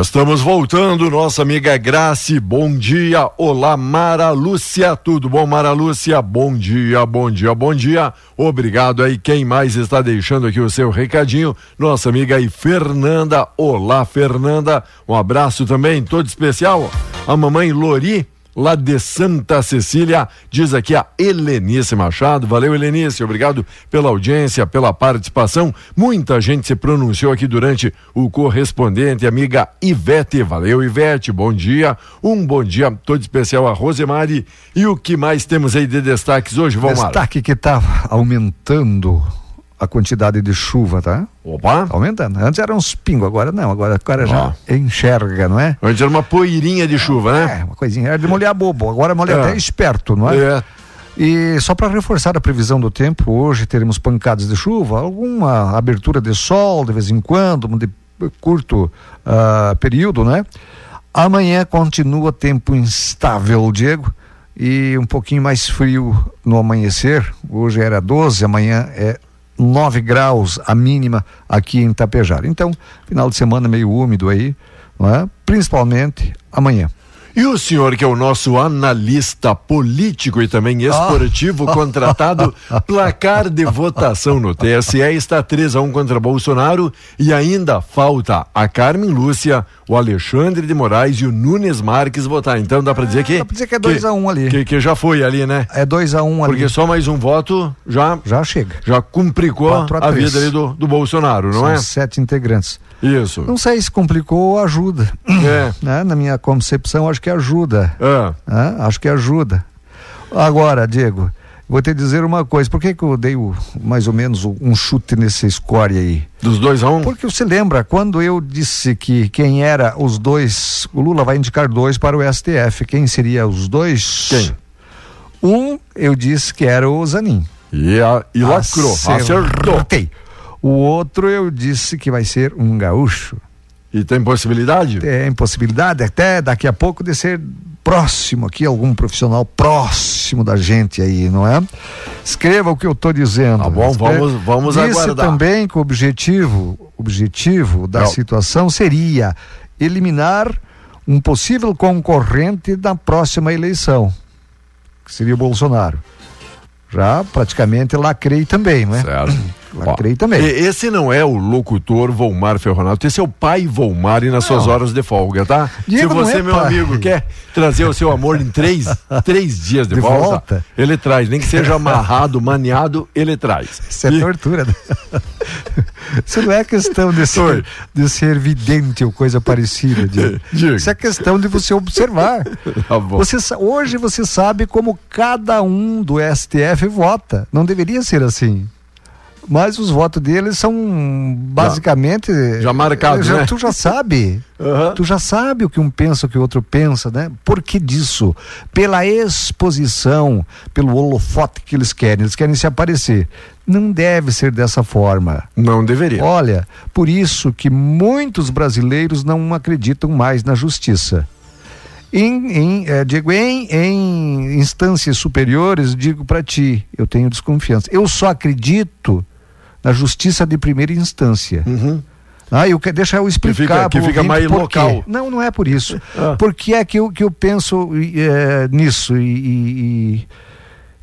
Estamos voltando, nossa amiga Grace, bom dia. Olá, Mara Lúcia, tudo bom, Mara Lúcia? Bom dia, bom dia, bom dia. Obrigado aí, quem mais está deixando aqui o seu recadinho? Nossa amiga aí, Fernanda. Olá, Fernanda. Um abraço também, todo especial. A mamãe Lori, lá de Santa Cecília, diz aqui a Helenice Machado. Valeu, Helenice, obrigado pela audiência, pela participação. Muita gente se pronunciou aqui durante o correspondente, amiga Ivete. Valeu, Ivete, bom dia. Um bom dia todo especial a Rosemary. E o que mais temos aí de destaques hoje, Valmar? Destaque que está aumentando a quantidade de chuva, tá? Opa! Aumentando. Antes era uns pingos, agora não. Agora o cara já enxerga, não é? Antes era uma poeirinha de chuva, né? É, uma coisinha. Era de molhar bobo. Agora molha É. até esperto, não é? É. E só para reforçar a previsão do tempo, hoje teremos pancadas de chuva, alguma abertura de sol de vez em quando, de curto ah, período, né? Amanhã continua tempo instável, Diego, e um pouquinho mais frio no amanhecer. Hoje era 12, amanhã é 9 graus a mínima aqui em Tapejara. Então, final de semana meio úmido aí, não é? principalmente amanhã. E o senhor, que é o nosso analista político e também esportivo, Ah. [laughs] contratado, placar de votação no TSE está 3 a 1 contra Bolsonaro e ainda falta a Carmen Lúcia, o Alexandre de Moraes e o Nunes Marques votar. Então dá para dizer que. Dá pra dizer que é 2 a 1 um ali. Que, que já foi ali, né? É 2 a 1 um ali. Porque só mais um voto já. Já chega. Já complicou a a, vida ali do, do Bolsonaro, não São é? sete integrantes. Isso. Não sei se complicou ou ajuda. É. [coughs] Né? Na minha concepção, acho que ajuda. É. Né? Acho que ajuda. Agora, Diego, vou te dizer uma coisa. Por que, que eu dei o- mais ou menos um chute nesse score aí? Dos dois a um? Porque você lembra quando eu disse que quem era os dois. O Lula vai indicar dois para o STF. Quem seria os dois? Quem? Um, eu disse que era o Zanin. E, a, e lacrou, acertou. Acertei. O outro eu disse que vai ser um gaúcho. E tem possibilidade? Tem possibilidade até daqui a pouco de ser próximo aqui, algum profissional próximo da gente aí, não é? Escreva o que eu estou dizendo. Tá bom, vamos- vamos Disse aguardar. também que o objetivo, objetivo da Não. situação seria eliminar um possível concorrente da próxima eleição, que seria o Bolsonaro. Já praticamente lacrei também, não é? Certo. [clears throat] Lacrei também. E- Esse não é o locutor Volmar Ferronato, esse é o pai Volmar e nas suas horas de folga, tá? Diego Se não você, é meu pai. amigo, quer trazer o seu amor em três, [laughs] três dias de, De volta, volta? ele traz. Nem que seja amarrado, maniado, ele traz. Isso é tortura. né? [laughs] Isso não é questão de ser, de ser vidente ou coisa parecida. Diego. [laughs] Diga. Isso é questão de você observar. Tá. Você, hoje você sabe como cada um do STF vota. Não deveria ser assim. Mas os votos deles são basicamente. Já marcados, já, né? Tu já sabe. Tu já sabe o que um pensa, o que o outro pensa, né? Por que disso? Pela exposição, pelo holofote que eles querem. Eles querem se aparecer. Não deve ser dessa forma. Não deveria. Olha, por isso que muitos brasileiros não acreditam mais na justiça. Em, em, eh, digo, em, em instâncias superiores, digo para ti, eu tenho desconfiança. Eu só acredito na justiça de primeira instância. Ah, eu, que- deixa eu explicar. Que fica- que fica mais por quê. local. Não, não é por isso. [laughs] Ah. Por que é que eu, que eu penso eh, nisso e,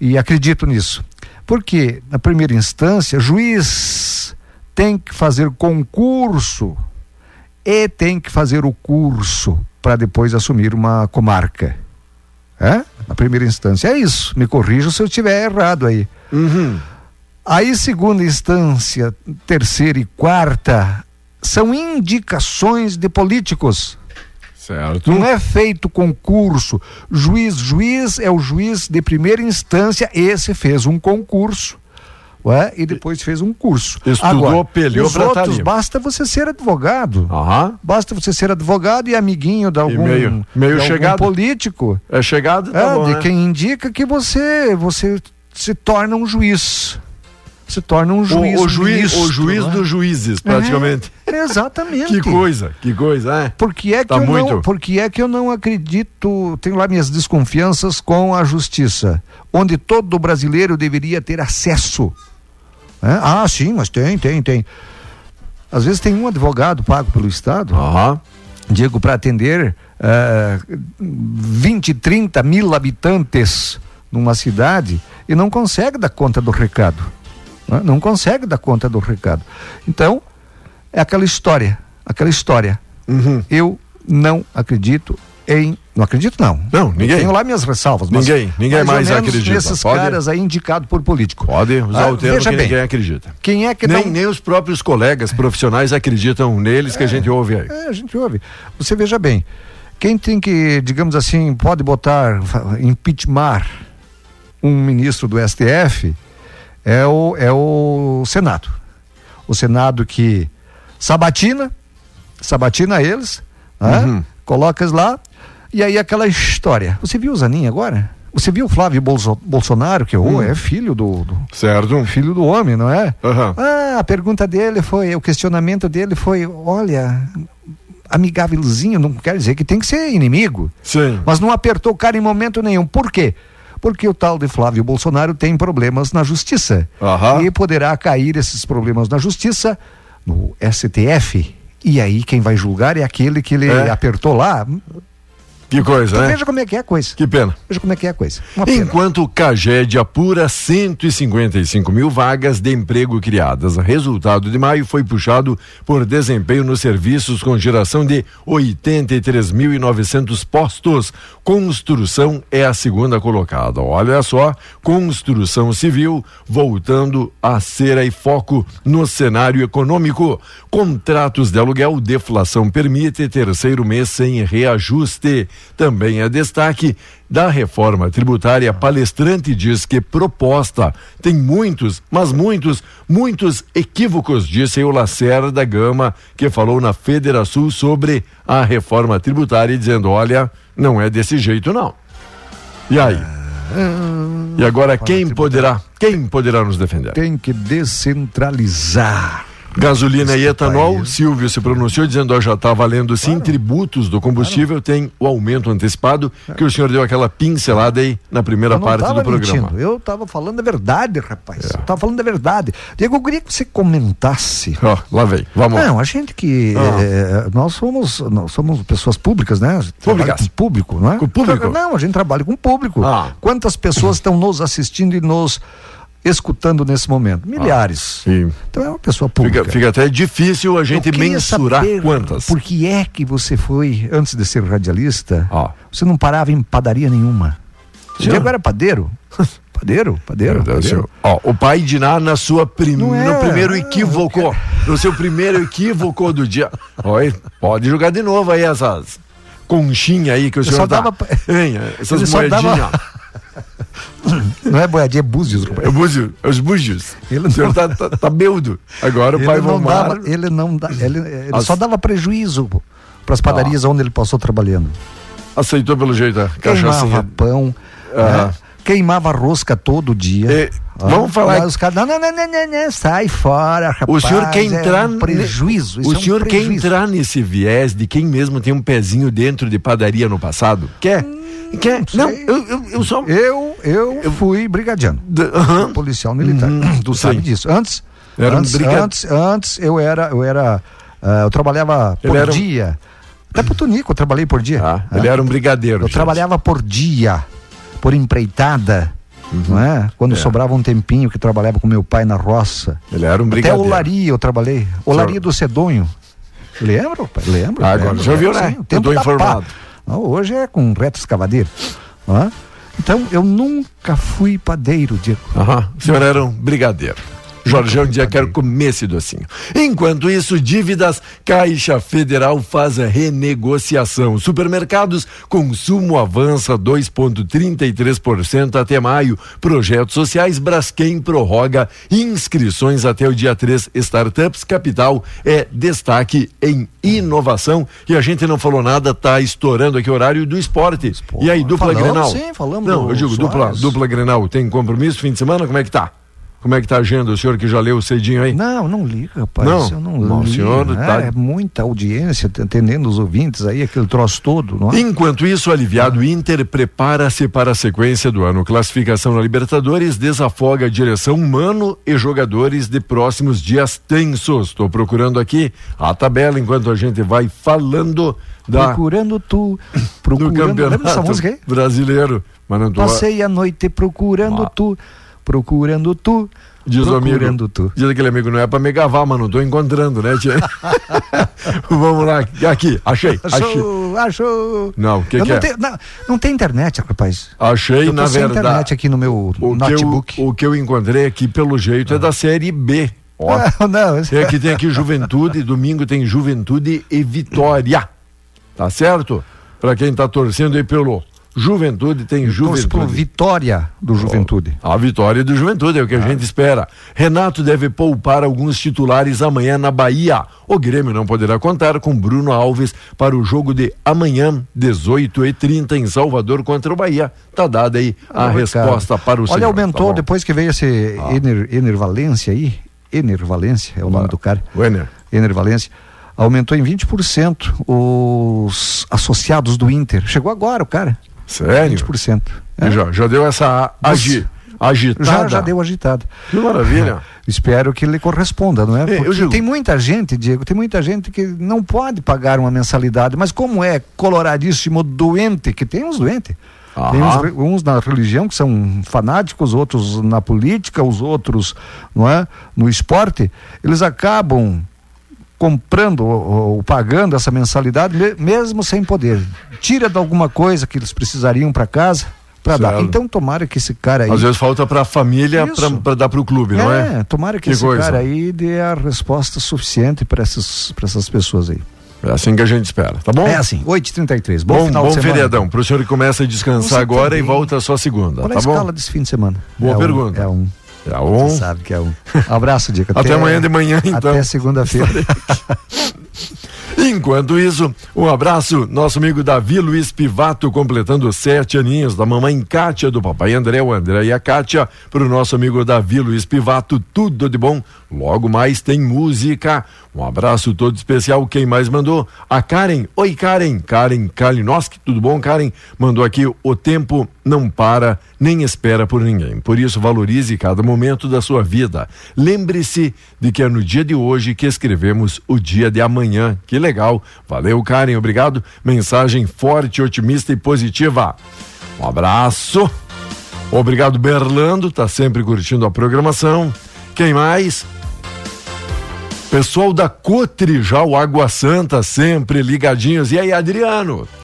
e- e- acredito nisso? Porque, na primeira instância, juiz tem que fazer concurso e tem que fazer o curso para depois assumir uma comarca. É? Na primeira instância. É isso. Me corrija se eu estiver errado aí. Aí, segunda instância, terceira e quarta, são indicações de políticos. Certo. Não é feito concurso. Juiz, juiz é o juiz de primeira instância, esse fez um concurso. ué, e depois fez um curso. Estudou, Agora, peleou os tá outros, basta você ser advogado. Aham. Basta você ser advogado e amiguinho de algum, meio- meio de chegado. político. É chegado, tá É, bom, de né? quem indica que você, você se torna um juiz. Se torna um juiz. o, o juiz, ministro, o juiz né? dos juízes, praticamente. É, exatamente. Que coisa, que coisa, é? Por que é que, Tá eu muito. não, por que é que eu não acredito, tenho lá minhas desconfianças com a justiça, onde todo brasileiro deveria ter acesso. né? Ah, sim, mas tem, tem, tem. Às vezes tem um advogado pago pelo Estado, Diego, para atender eh, 20, 30 mil habitantes numa cidade e não consegue dar conta do recado. Né? Não consegue dar conta do recado. Então, é aquela história, aquela história. Uhum. Eu não acredito em. Não acredito, não. Não, ninguém. Eu tenho lá minhas ressalvas. mas Ninguém, ninguém mais, mais acredita. Nesses Pode- caras aí indicados por político. Pode usar Ah, o termo que bem, ninguém acredita. Quem é que nem, não- nem os próprios colegas profissionais acreditam neles que a gente ouve aí. É, a gente ouve. Você veja bem, quem tem que, digamos assim, pode botar, impeachment um ministro do STF é o, é o Senado. O Senado que sabatina, sabatina eles, né? Uhum. coloca eles lá, e aí aquela história. Você viu o Zanin agora? Você viu o Flávio Bolso- Bolsonaro, que oh, é filho do, do- Certo. filho do homem, não é? Aham. Ah, a pergunta dele foi, o questionamento dele foi, olha, amigávelzinho, não quer dizer que tem que ser inimigo. Sim. Mas não apertou o cara em momento nenhum. Por quê? Porque o tal de Flávio Bolsonaro tem problemas na justiça. Aham. E poderá cair esses problemas na justiça, no STF, E aí quem vai julgar é aquele que ele É. apertou lá. Que coisa, Então né? Veja como é que é a coisa. Que pena. Veja como é que é a coisa. Enquanto o CAGED apura 155 mil vagas de emprego criadas. O resultado de maio foi puxado por desempenho nos serviços com geração de 83.900 postos. Construção é a segunda colocada. Olha só, construção civil voltando a ser aí foco no cenário econômico. Contratos de aluguel, deflação permite terceiro mês sem reajuste. Também é destaque da reforma tributária, palestrante diz que proposta tem muitos, mas muitos, muitos equívocos, disse o Lacerda Gama, que falou na Federação sobre a reforma tributária, dizendo: olha, não é desse jeito não. E aí? E agora quem poderá, quem poderá nos defender? Tem que descentralizar. Gasolina e etanol, Silvio se pronunciou dizendo, ó, já está valendo sim, tributos do combustível, tem o aumento antecipado, que o senhor deu aquela pincelada aí na primeira parte do programa. mentindo, Eu estava falando a verdade, rapaz. Eu tava falando a verdade. Diego, eu queria que você comentasse. Ó, lá vem, vamos lá. Não, a gente que. Ah. eh, nós somos nós somos pessoas públicas, né? Públicas. Com público, não é? Com público? Não, a gente trabalha com público. Ah. Quantas pessoas estão nos assistindo e nos escutando nesse momento? Milhares. Sim. Então é uma pessoa pública. Fica, fica até difícil a gente mensurar quantas. Por que é que você foi, antes de ser radialista, Ah. você não parava em padaria nenhuma? Senhor. Diego era padeiro? padeiro, padeiro, padeiro. Ó, o pai de Ná na sua prim... É, no primeiro não, equívoco, no seu primeiro equívoco do dia. Oi, pode jogar de novo aí essas conchinhas aí que o senhor dá. dava- Hein, essas [laughs] só dava- moedinhas. Não é boiadinha, é búzios. É búzio, é os búzios. Ele o senhor não- tá, tá, tá beudo. Agora o pai não Vomar... dava, ele não dá, ele, ele As- só dava prejuízo para as padarias onde ele passou trabalhando. aceitou pelo jeito a cachaça. Queimava pão, Ah. né? queimava rosca todo dia. É, Ah, vamos falar- Os caras, não, não, não, não, não, não, sai fora, rapaz. O senhor quer entrar É um prejuízo. O é um senhor quer prejuízo. entrar nesse viés de quem mesmo tem um pezinho dentro de padaria no passado? Quer? Quer? Não, eu, eu, eu só Eu, eu, fui brigadiano. Policial militar. tu sabe sim. disso. Antes, Era um antes, briga- antes, antes eu era, eu era, ah, eu trabalhava Ele por era um- dia. Até pro Tunico eu trabalhei por dia. Ah, Ah. ele era um brigadeiro. Eu gente. trabalhava por dia, por empreitada, não é? Quando É. sobrava um tempinho que trabalhava com meu pai na roça. Ele era um Até brigadeiro. olaria eu trabalhei. Olaria do Cedonho. Lembra, pai? Lembra? Ah, agora lembra, já viu, né? sim, o Eu tempo tô da informado. pá. Hoje é com não é? Então, eu nunca fui padeiro, Diego. Aham, o senhor era um brigadeiro. Jorgeão dizia que quero comer esse docinho. Enquanto isso, dívidas, Caixa Federal faz a renegociação. Supermercados, consumo avança 2,33% até maio. Projetos sociais, Braskem prorroga inscrições até o dia 3. Startups Capital é destaque em inovação. E a gente não falou nada, tá estourando aqui o horário do esporte. E aí, dupla Falamos, Grenal? sim, falamos Não, eu digo, dupla, dupla Grenal. Tem compromisso fim de semana? Como é que tá? Como é que tá a agenda? O senhor que já leu cedinho aí? Não, não liga, rapaz. Não? eu não, li, senhor né? tá- É muita audiência, atendendo os ouvintes aí, aquele troço todo, não é? Enquanto isso, o aliviado Inter prepara-se para a sequência do ano. Classificação na Libertadores desafoga a direção humano e jogadores de próximos dias tensos. Estou procurando aqui a tabela enquanto a gente vai falando da, Procurando tu, [laughs] do procurando... Lembra campeonato música aí? brasileiro. Mas não tô... Passei a noite procurando Ah. tu, procurando tu, Diz o amigo, procurando tu. diz aquele amigo, não é pra me gavar, mas não tô encontrando, né, tia? [laughs] Vamos lá, aqui, achei, achei. Achou, achou. Não, o que, que não, é? tenho, não, não tem internet, rapaz. Achei, eu na verdade. internet aqui no meu O que, notebook. eu, o que eu encontrei aqui, pelo jeito, é da série B. Ó. Ah, [laughs] não, esse- É que tem aqui Juventude, domingo tem Juventude e Vitória. Tá certo? Pra quem tá torcendo aí pelo Juventude, tem pro Juventude. vitória do Juventude. A vitória do Juventude é o que a gente espera. Renato deve poupar alguns titulares amanhã na Bahia. O Grêmio não poderá contar com Bruno Alves para o jogo de amanhã, 18h30, em Salvador contra o Bahia. Tá dada aí a Ah, resposta cara. para o Olha, senhor, aumentou tá depois que veio esse Ener, Ener Valência aí. Ener Valência é o nome do cara. O Ener. Ener Valência. Aumentou em 20% os associados do Inter. Chegou agora o cara. Sério? 20%. E Já, já deu essa agi. agitada. Já, já deu agitada. Que maravilha. Espero que ele corresponda, não é? É, Porque digo- tem muita gente, Diego, tem muita gente que não pode pagar uma mensalidade, mas como é coloradíssimo doente, que tem uns doentes. Tem uns, uns na religião que são fanáticos, outros na política, os outros, não é? No esporte, eles acabam comprando ou, ou pagando essa mensalidade me- mesmo sem poder. Tira de alguma coisa que eles precisariam para casa para dar. Então tomara que esse cara aí Às vezes falta para a família para dar para o clube, não é? tomara que, Que esse coisa. cara aí dê a resposta suficiente para essas, pra essas pessoas aí. É assim que a gente espera, tá bom? É assim, 8h33. Bom, Bom, final bom de semana. feriadão. Para o senhor que começa a descansar Você agora e também. volta só segunda, Qual é tá a bom? escala desse fim de semana? Boa É um- pergunta. é um. É um. Você sabe que é um. Abraço, Dica. [laughs] Até amanhã de manhã, então. Até segunda-feira. [laughs] Enquanto isso, um abraço, nosso amigo Davi Luiz Pivato, completando sete aninhos, da mamãe Kátia, do papai André, o André e a Kátia, para o nosso amigo Davi Luiz Pivato, tudo de bom. Logo mais tem música. Um abraço todo especial. Quem mais mandou? A Karen. Oi, Karen. Karen Kalinowski, tudo bom, Karen? Mandou aqui: o tempo não para nem espera por ninguém. Por isso, valorize cada momento da sua vida. Lembre-se de que é no dia de hoje que escrevemos o dia de amanhã. Que legal. Valeu, Karen. Obrigado. Mensagem forte, otimista e positiva. Um abraço. Obrigado, Berlando. Tá sempre curtindo a programação. Quem mais? Pessoal da Cotrijal Água Santa, sempre ligadinhos. E aí, Adriano?